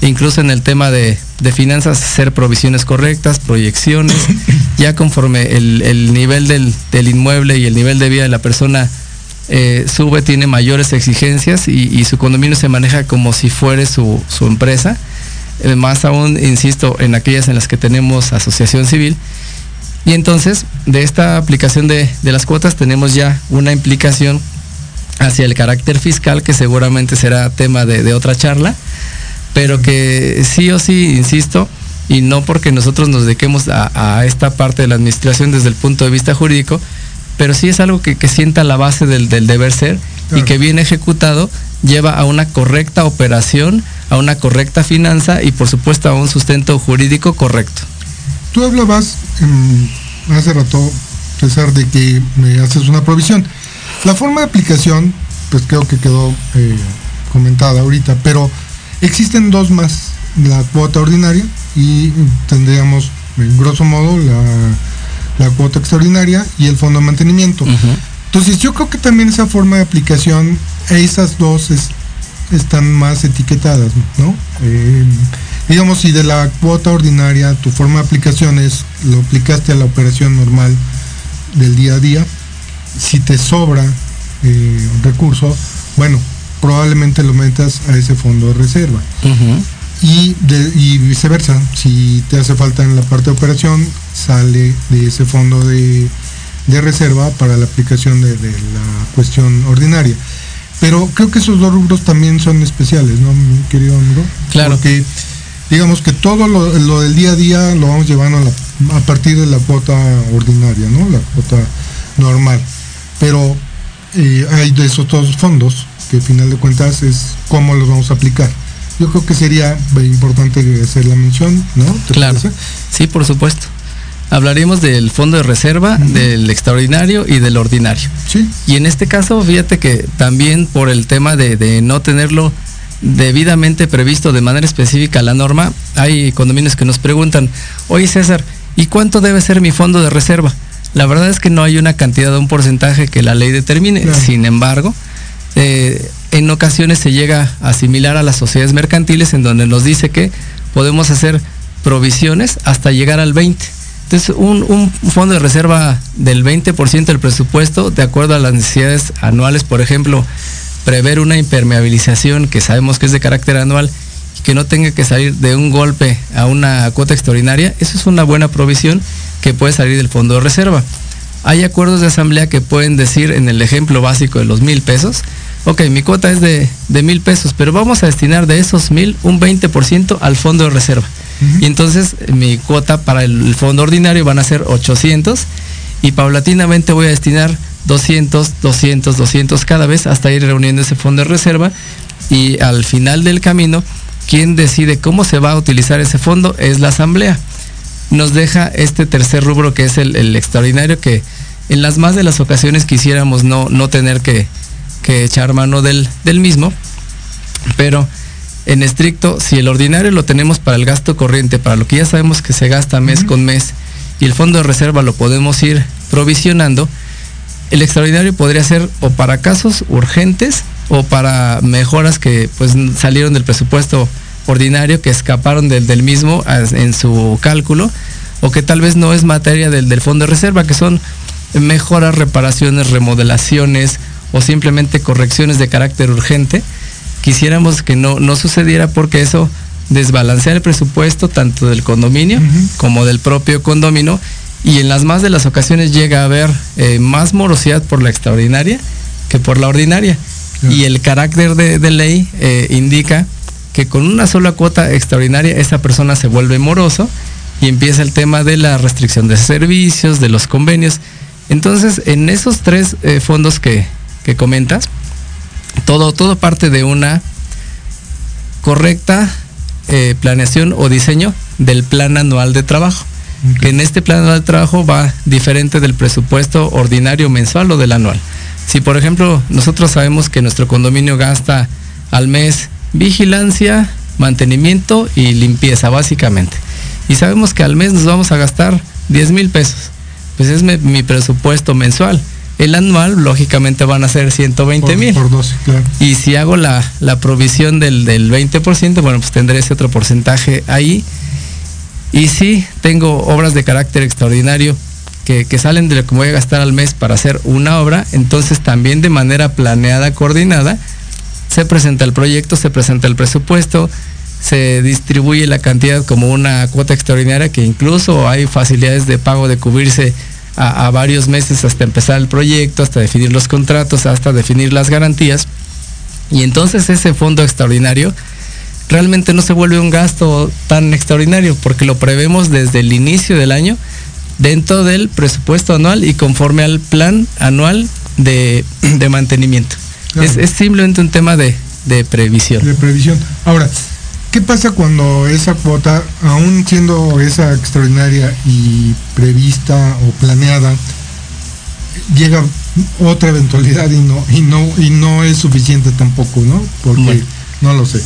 S5: incluso en el tema de, finanzas, hacer provisiones correctas, proyecciones, ya conforme el, nivel del, inmueble y el nivel de vida de la persona eh, sube, tiene mayores exigencias y, su condominio se maneja como si fuera su, empresa. Eh, más aún, insisto, en aquellas en las que tenemos asociación civil. Y entonces, de esta aplicación de, las cuotas tenemos ya una implicación hacia el carácter fiscal, que seguramente será tema de otra charla pero que sí o sí, insisto, y no porque nosotros nos dediquemos a, esta parte de la administración desde el punto de vista jurídico, pero sí es algo que, sienta la base del, deber ser y que bien ejecutado lleva a una correcta operación, a una correcta finanza y por supuesto a un sustento jurídico correcto.
S4: Tú hablabas hace rato, César, de que me haces una provisión. La forma de aplicación, pues creo que quedó eh, comentada ahorita, pero Existen dos más, la cuota ordinaria y tendríamos, en grosso modo, la, cuota extraordinaria y el fondo de mantenimiento. Entonces yo creo que también esa forma de aplicación, esas dos están más etiquetadas, ¿no? Eh, digamos, si de la cuota ordinaria tu forma de aplicación es, lo aplicaste a la operación normal del día a día, si te sobra eh, recurso, bueno, probablemente lo metas a ese fondo de reserva. y, viceversa, si te hace falta en la parte de operación, sale de ese fondo de, reserva para la aplicación de, la cuestión ordinaria. Pero creo que esos dos rubros también son especiales, ¿no, mi querido amigo?
S5: Claro.
S4: Porque digamos que todo lo, del día a día lo vamos llevando a, partir de la cuota ordinaria, ¿no? La cuota normal. Pero eh, hay de esos dos fondos que al final de cuentas es cómo los vamos a aplicar. Yo creo que sería importante hacer la mención, ¿no?
S5: claro. Sí, por supuesto. Hablaríamos del fondo de reserva, del extraordinario y del ordinario.
S4: Sí.
S5: Y en este caso, fíjate que también por el tema de, no tenerlo debidamente previsto de manera específica la norma, hay condominios que nos preguntan, oye César, ¿y cuánto debe ser mi fondo de reserva? La verdad es que no hay una cantidad de un porcentaje que la ley determine. Sin embargo, eh, en ocasiones se llega a asimilar a las sociedades mercantiles en donde nos dice que podemos hacer provisiones hasta llegar al 20. Entonces, un, fondo de reserva del 20% del presupuesto, de acuerdo a las necesidades anuales, por ejemplo, prever una impermeabilización que sabemos que es de carácter anual y que no tenga que salir de un golpe a una cuota extraordinaria, eso es una buena provisión que puede salir del fondo de reserva. Hay acuerdos de asamblea que pueden decir en el ejemplo básico de los mil pesos, ok, mi cuota es de, mil pesos, pero vamos a destinar de esos mil un 20% al fondo de reserva. Y entonces mi cuota para el fondo ordinario van a ser 800 y paulatinamente voy a destinar 200, 200, 200 cada vez hasta ir reuniendo ese fondo de reserva y al final del camino, quien decide cómo se va a utilizar ese fondo es la asamblea. Nos deja este tercer rubro que es el, extraordinario que en las más de las ocasiones quisiéramos no, no tener que, que echar mano del, del mismo, pero en estricto, si el ordinario lo tenemos para el gasto corriente, para lo que ya sabemos que se gasta mes con mes, y el fondo de reserva lo podemos ir provisionando, el extraordinario podría ser o para casos urgentes o para mejoras que pues salieron del presupuesto ordinario, que escaparon del, del mismo en su cálculo, o que tal vez no es materia del, del fondo de reserva, que son mejoras, reparaciones, remodelaciones o simplemente correcciones de carácter urgente, quisiéramos que no, no sucediera porque eso desbalancea el presupuesto tanto del condominio como del propio condominio y en las más de las ocasiones llega a haber eh, más morosidad por la extraordinaria que por la ordinaria. Y el carácter de, ley eh, indica que con una sola cuota extraordinaria esa persona se vuelve moroso y empieza el tema de la restricción de servicios, de los convenios. Entonces, en esos tres eh, fondos que, que comentas, todo, todo parte de una correcta eh, planeación o diseño del plan anual de trabajo. Que en este plan anual de trabajo va diferente del presupuesto ordinario mensual o del anual. Si por ejemplo nosotros sabemos que nuestro condominio gasta al mes vigilancia, mantenimiento y limpieza básicamente. Y sabemos que al mes nos vamos a gastar 10 mil pesos. Pues es mi, mi presupuesto mensual. El anual, lógicamente, van a ser 120 mil.
S4: Por 12, claro.
S5: Y si hago la, la provisión del, del 20%, bueno, pues tendré ese otro porcentaje ahí. Y si tengo obras de carácter extraordinario que, que, salen de lo que voy a gastar al mes para hacer una obra, entonces también de manera planeada, coordinada, se presenta el proyecto, se presenta el presupuesto, se distribuye la cantidad como una cuota extraordinaria que incluso hay facilidades de pago de cubrirse a, varios meses hasta empezar el proyecto, hasta definir los contratos, hasta definir las garantías. Y entonces ese fondo extraordinario realmente no se vuelve un gasto tan extraordinario porque lo prevemos desde el inicio del año dentro del presupuesto anual y conforme al plan anual de mantenimiento. Claro. Es, es, simplemente un tema de, de previsión.
S4: De previsión. Ahora, ¿Qué pasa cuando esa cuota, aún siendo esa extraordinaria y prevista o planeada, llega otra eventualidad y no y no y no es suficiente tampoco, ¿no? Porque bueno. no lo sé.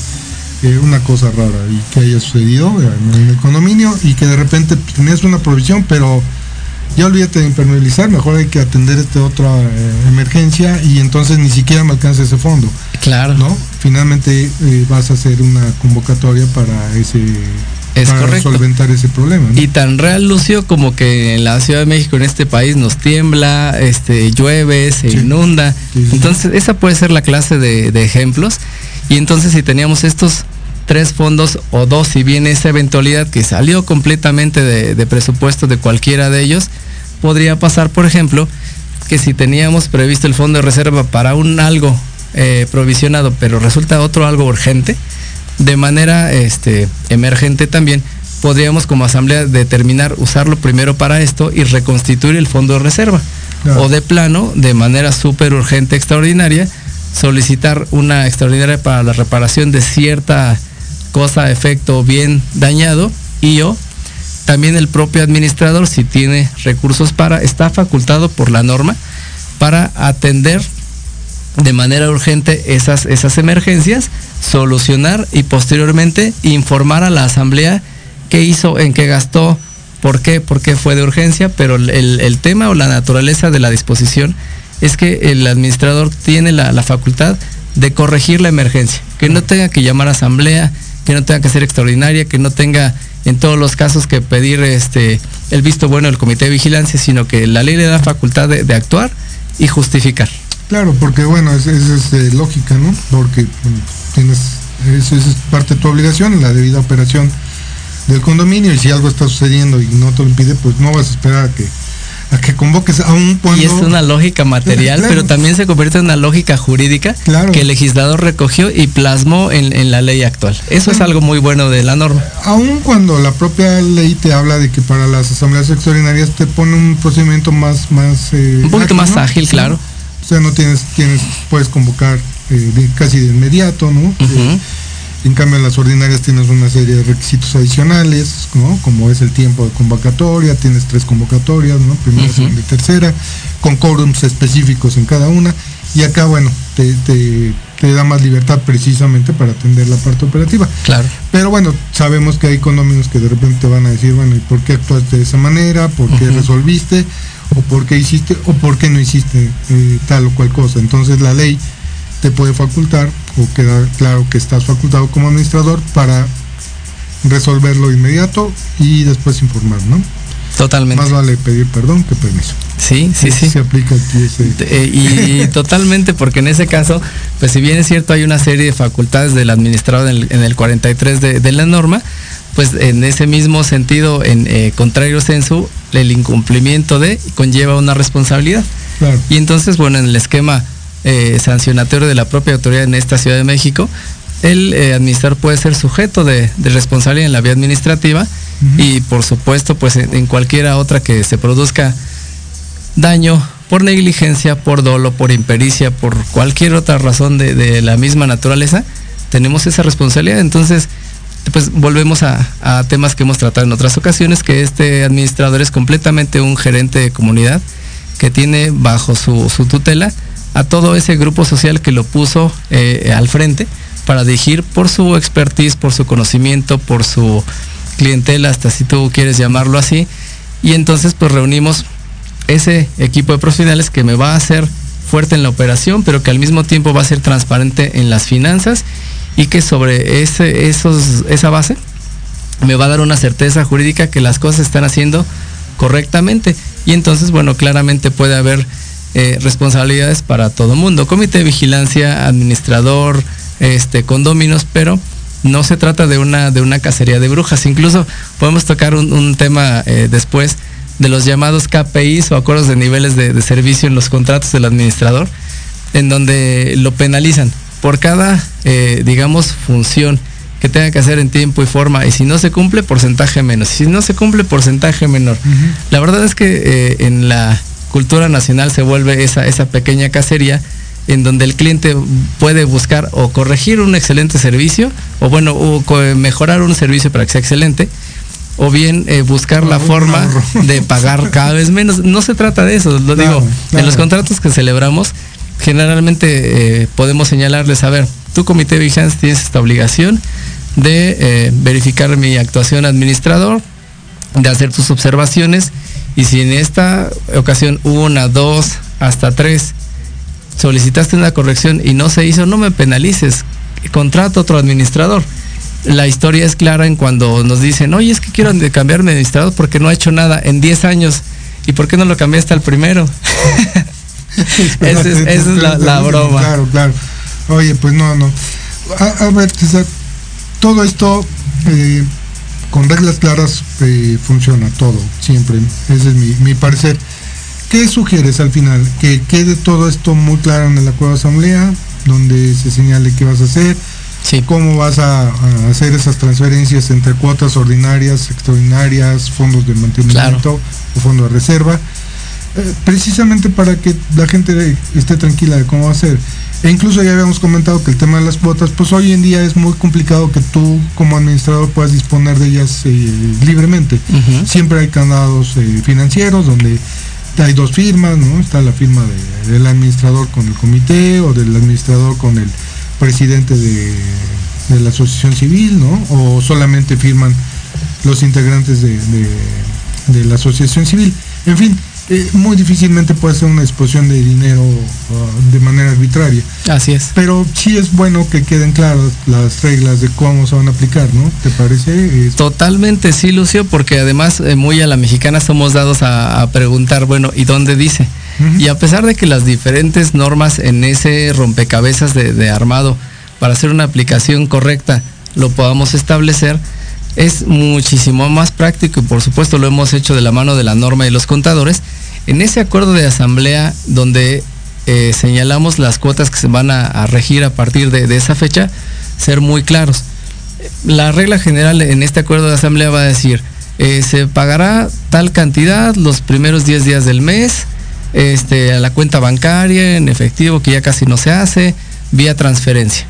S4: Eh, una cosa rara y que haya sucedido en el condominio y que de repente tenías una provisión, pero ya olvídate de impermeabilizar, mejor hay que atender esta otra eh, emergencia y entonces ni siquiera me alcanza ese fondo.
S5: Claro.
S4: ¿No? Finalmente eh, vas a hacer una convocatoria para ese
S5: es
S4: para
S5: correcto.
S4: solventar ese problema. ¿no?
S5: Y tan real, Lucio, como que en la Ciudad de México, en este país, nos tiembla, este, llueve, se sí. inunda. Sí, sí, entonces, esa puede ser la clase de, de ejemplos. Y entonces, si teníamos estos tres fondos o dos, si bien esa eventualidad que salió completamente de, de, presupuesto de cualquiera de ellos, podría pasar, por ejemplo, que si teníamos previsto el fondo de reserva para un algo eh, provisionado, pero resulta otro algo urgente, de manera este, emergente también, podríamos como asamblea determinar usarlo primero para esto y reconstituir el fondo de reserva. Claro. O de plano, de manera súper urgente, extraordinaria, solicitar una extraordinaria para la reparación de cierta cosa, efecto bien dañado y o también el propio administrador, si tiene recursos para, está facultado por la norma para atender de manera urgente esas, esas emergencias, solucionar y posteriormente informar a la asamblea qué hizo, en qué gastó, por qué, por qué fue de urgencia, pero el, el tema o la naturaleza de la disposición es que el administrador tiene la, la facultad de corregir la emergencia, que no tenga que llamar a asamblea, que no tenga que ser extraordinaria, que no tenga en todos los casos que pedir este el visto bueno del comité de vigilancia, sino que la ley le da facultad de, actuar y justificar.
S4: Claro, porque bueno, esa es, es, es, lógica, ¿no? Porque tienes, esa es parte de tu obligación, la debida operación del condominio, y si algo está sucediendo y no te lo impide, pues no vas a esperar a que a que convoques aún cuando...
S5: Y es una lógica material, claro. pero también se convierte en una lógica jurídica
S4: claro.
S5: que el legislador recogió y plasmó en, en la ley actual. Eso
S4: claro.
S5: es algo muy bueno de la norma.
S4: Aún cuando la propia ley te habla de que para las asambleas extraordinarias te pone un procedimiento más... más
S5: eh, un poquito ágil, más ¿no? ágil, claro.
S4: O sea, no tienes, tienes puedes convocar eh, de, casi de inmediato, ¿no? Uh -huh. En cambio, en las ordinarias tienes una serie de requisitos adicionales, ¿no? Como es el tiempo de convocatoria, tienes tres convocatorias, ¿no? Primera, uh -huh. segunda y tercera, con quórums específicos en cada una. Y acá, bueno, te, te, te, da más libertad precisamente para atender la parte operativa.
S5: Claro.
S4: Pero bueno, sabemos que hay condominios que de repente te van a decir, bueno, ¿y por qué actuaste de esa manera? ¿Por qué uh -huh. resolviste? ¿O por qué hiciste? ¿O por qué no hiciste eh, tal o cual cosa? Entonces la ley te puede facultar o queda claro que estás facultado como administrador para resolverlo inmediato y después informar, ¿no?
S5: Totalmente.
S4: Más vale pedir perdón que permiso.
S5: Sí, sí, sí.
S4: Se aplica aquí ese...
S5: Eh, y, y, totalmente, porque en ese caso, pues si bien es cierto, hay una serie de facultades del administrador en el, en el 43 de, de, la norma, pues en ese mismo sentido, en eh, contrario censo, el incumplimiento de conlleva una responsabilidad.
S4: Claro.
S5: Y entonces, bueno, en el esquema eh, sancionatorio de la propia autoridad en esta Ciudad de México, el eh, administrador puede ser sujeto de, de, responsabilidad en la vía administrativa uh -huh. y por supuesto pues en, en, cualquiera otra que se produzca daño por negligencia, por dolo, por impericia, por cualquier otra razón de, de la misma naturaleza, tenemos esa responsabilidad. Entonces, pues volvemos a, a, temas que hemos tratado en otras ocasiones, que este administrador es completamente un gerente de comunidad que tiene bajo su, su tutela a todo ese grupo social que lo puso eh, al frente para dirigir por su expertise, por su conocimiento, por su clientela, hasta si tú quieres llamarlo así. Y entonces pues reunimos ese equipo de profesionales que me va a hacer fuerte en la operación, pero que al mismo tiempo va a ser transparente en las finanzas y que sobre ese, esos, esa base me va a dar una certeza jurídica que las cosas están haciendo correctamente. Y entonces, bueno, claramente puede haber eh, responsabilidades para todo mundo. Comité de vigilancia, administrador, este, condóminos, pero no se trata de una, de una cacería de brujas. Incluso podemos tocar un, tema eh, después de los llamados KPIs o acuerdos de niveles de, servicio en los contratos del administrador, en donde lo penalizan por cada, eh, digamos, función que tenga que hacer en tiempo y forma. Y si no se cumple, porcentaje menos. Y si no se cumple, porcentaje menor. La verdad es que en la cultura nacional se vuelve esa, esa pequeña cacería en donde el cliente puede buscar o corregir un excelente servicio, o bueno, o mejorar un servicio para que sea excelente, o bien eh, buscar la forma de pagar cada vez menos. No se trata de eso, lo digo, en los contratos que celebramos, generalmente eh, podemos señalarles, a ver, tu comité de vigilancia tienes esta obligación de eh, verificar mi actuación administrador, de hacer tus observaciones y si en esta ocasión una, dos, hasta tres, solicitaste una corrección y no se hizo, no me penalices, contrato otro administrador. La historia es clara en cuando nos dicen, oye, es que quiero cambiar mi administrador porque no ha hecho nada en 10 años. ¿Y por qué no lo cambiaste al primero? esa es, la, broma.
S4: Claro, claro. Oye, pues no, no. A, ver, todo esto eh, con reglas claras eh, funciona todo, siempre. Ese es mi, parecer. ¿Qué sugieres al final? Que quede todo esto muy claro en el acuerdo de asamblea, donde se señale qué vas a hacer, cómo vas a, hacer esas transferencias entre cuotas ordinarias, extraordinarias, fondos de mantenimiento o fondo de reserva, eh, precisamente para que la gente esté tranquila de cómo va a ser. E incluso ya habíamos comentado que el tema de las cuotas, pues hoy en día es muy complicado que tú como administrador puedas disponer de ellas eh, libremente. Siempre hay candados eh, financieros donde hay dos firmas, ¿no? Está la firma del administrador con el comité o del administrador con el presidente de, la asociación civil, ¿no? O solamente firman los integrantes de, de la asociación civil. En fin, eh, muy difícilmente puede ser una exposición de dinero uh, de manera arbitraria.
S5: Así es.
S4: Pero sí es bueno que queden claras las reglas de cómo se van a aplicar, ¿no? ¿Te parece?
S5: Totalmente, sí, Lucio, porque además eh, muy a la mexicana somos dados a, preguntar, bueno, ¿y dónde dice? Y a pesar de que las diferentes normas en ese rompecabezas de, de armado para hacer una aplicación correcta lo podamos establecer, es muchísimo más práctico y por supuesto lo hemos hecho de la mano de la norma y los contadores. En ese acuerdo de asamblea donde eh, señalamos las cuotas que se van a, regir a partir de, esa fecha, ser muy claros. La regla general en este acuerdo de asamblea va a decir, eh, se pagará tal cantidad los primeros 10 días del mes, este, a la cuenta bancaria, en efectivo, que ya casi no se hace, vía transferencia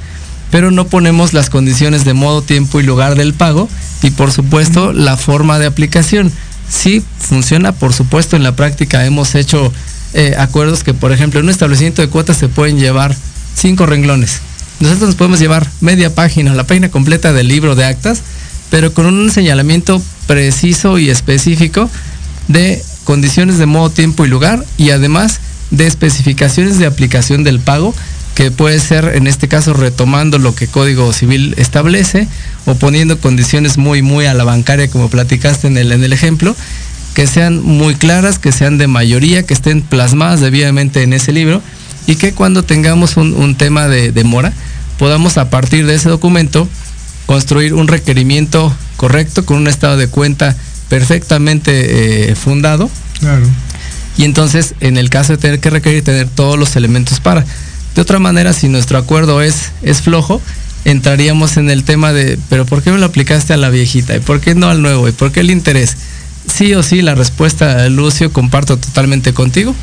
S5: pero no ponemos las condiciones de modo, tiempo y lugar del pago y por supuesto la forma de aplicación. Sí funciona, por supuesto, en la práctica hemos hecho eh, acuerdos que, por ejemplo, en un establecimiento de cuotas se pueden llevar cinco renglones. Nosotros nos podemos llevar media página, la página completa del libro de actas, pero con un señalamiento preciso y específico de condiciones de modo, tiempo y lugar y además de especificaciones de aplicación del pago que puede ser en este caso retomando lo que Código Civil establece o poniendo condiciones muy, muy a la bancaria, como platicaste en el, en el ejemplo, que sean muy claras, que sean de mayoría, que estén plasmadas debidamente en ese libro y que cuando tengamos un, tema de, mora, podamos a partir de ese documento construir un requerimiento correcto con un estado de cuenta perfectamente eh, fundado. Y entonces, en el caso de tener que requerir, tener todos los elementos para. De otra manera, si nuestro acuerdo es, es flojo, entraríamos en el tema de, pero ¿por qué me lo aplicaste a la viejita? ¿Y por qué no al nuevo? ¿Y por qué el interés? Sí o sí, la respuesta, Lucio, comparto totalmente contigo.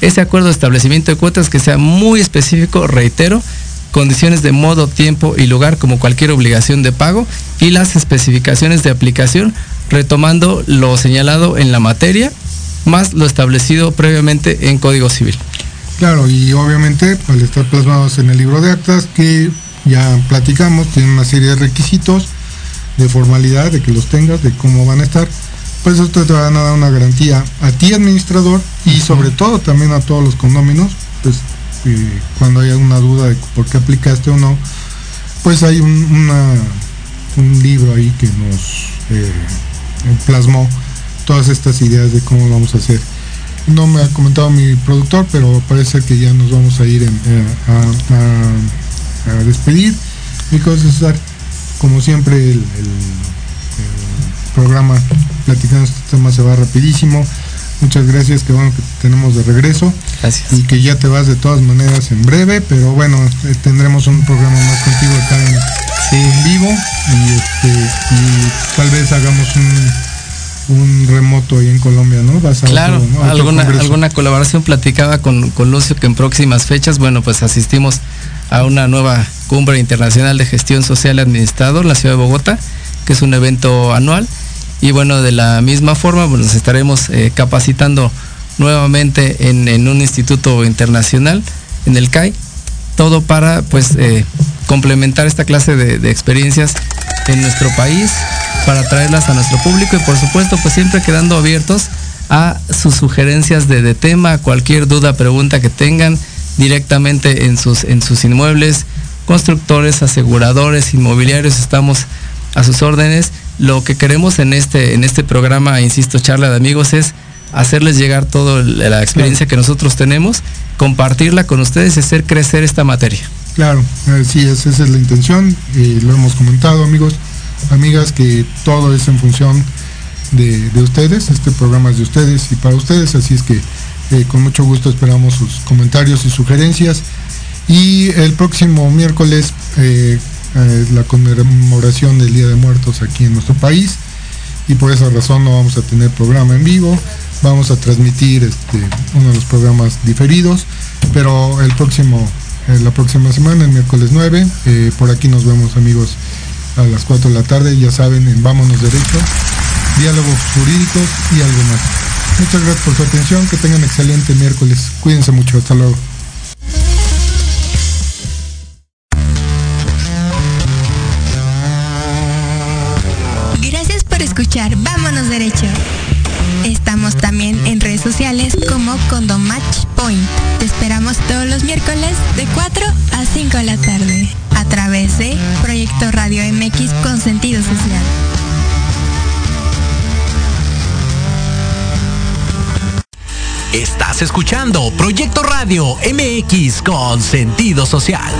S5: Ese acuerdo de establecimiento de cuotas que sea muy específico, reitero, condiciones de modo, tiempo y lugar como cualquier obligación de pago y las especificaciones de aplicación retomando lo señalado en la materia más lo establecido previamente en Código Civil.
S4: Claro, y obviamente al estar plasmados en el libro de actas que ya platicamos, tienen una serie de requisitos de formalidad, de que los tengas, de cómo van a estar, pues esto te van a dar una garantía a ti administrador y sobre todo también a todos los condóminos, pues eh, cuando haya una duda de por qué aplicaste o no, pues hay un, un libro ahí que nos eh, plasmó todas estas ideas de cómo lo vamos a hacer. No me ha comentado mi productor, pero parece que ya nos vamos a ir eh, a, despedir. Mi César, como siempre, el, programa platicando este tema se va rapidísimo. Muchas gracias, que bueno que tenemos de regreso.
S5: Gracias.
S4: Y que ya te vas de todas maneras en breve, pero bueno, eh, tendremos un programa más contigo acá en, vivo y, este, y tal vez hagamos un un remoto ahí en Colombia, ¿no?
S5: Vas a claro, alguna, alguna colaboración platicaba con, con Lucio que en próximas fechas, bueno, pues asistimos a una nueva cumbre internacional de gestión social administrado en la ciudad de Bogotá, que es un evento anual. Y bueno, de la misma forma, pues nos estaremos eh, capacitando nuevamente en, un instituto internacional, en el CAI, todo para pues eh, complementar esta clase de experiencias en nuestro país para traerlas a nuestro público y por supuesto pues siempre quedando abiertos a sus sugerencias de, tema, cualquier duda, pregunta que tengan directamente en sus, en sus inmuebles, constructores, aseguradores, inmobiliarios, estamos a sus órdenes. Lo que queremos en este, en este programa, insisto, charla de amigos, es hacerles llegar toda la experiencia que nosotros tenemos, compartirla con ustedes y hacer crecer esta materia.
S4: Claro, sí, esa es la intención, y lo hemos comentado amigos, amigas, que todo es en función de, ustedes, este programa es de ustedes y para ustedes, así es que eh, con mucho gusto esperamos sus comentarios y sugerencias. Y el próximo miércoles, eh, eh, la conmemoración del Día de Muertos aquí en nuestro país, y por esa razón no vamos a tener programa en vivo, vamos a transmitir este, uno de los programas diferidos, pero el próximo la próxima semana, el miércoles 9. Eh, por aquí nos vemos amigos a las 4 de la tarde, ya saben, en Vámonos Derecho, diálogos jurídicos y algo más. Muchas gracias por su atención, que tengan excelente miércoles. Cuídense mucho, hasta luego.
S3: Gracias por escuchar Vámonos Derecho. Estamos también en redes sociales como Condomatch Point. Te esperamos todos los miércoles de 4 a 5 de la tarde a través de Proyecto Radio MX con sentido social.
S1: Estás escuchando Proyecto Radio MX con sentido social.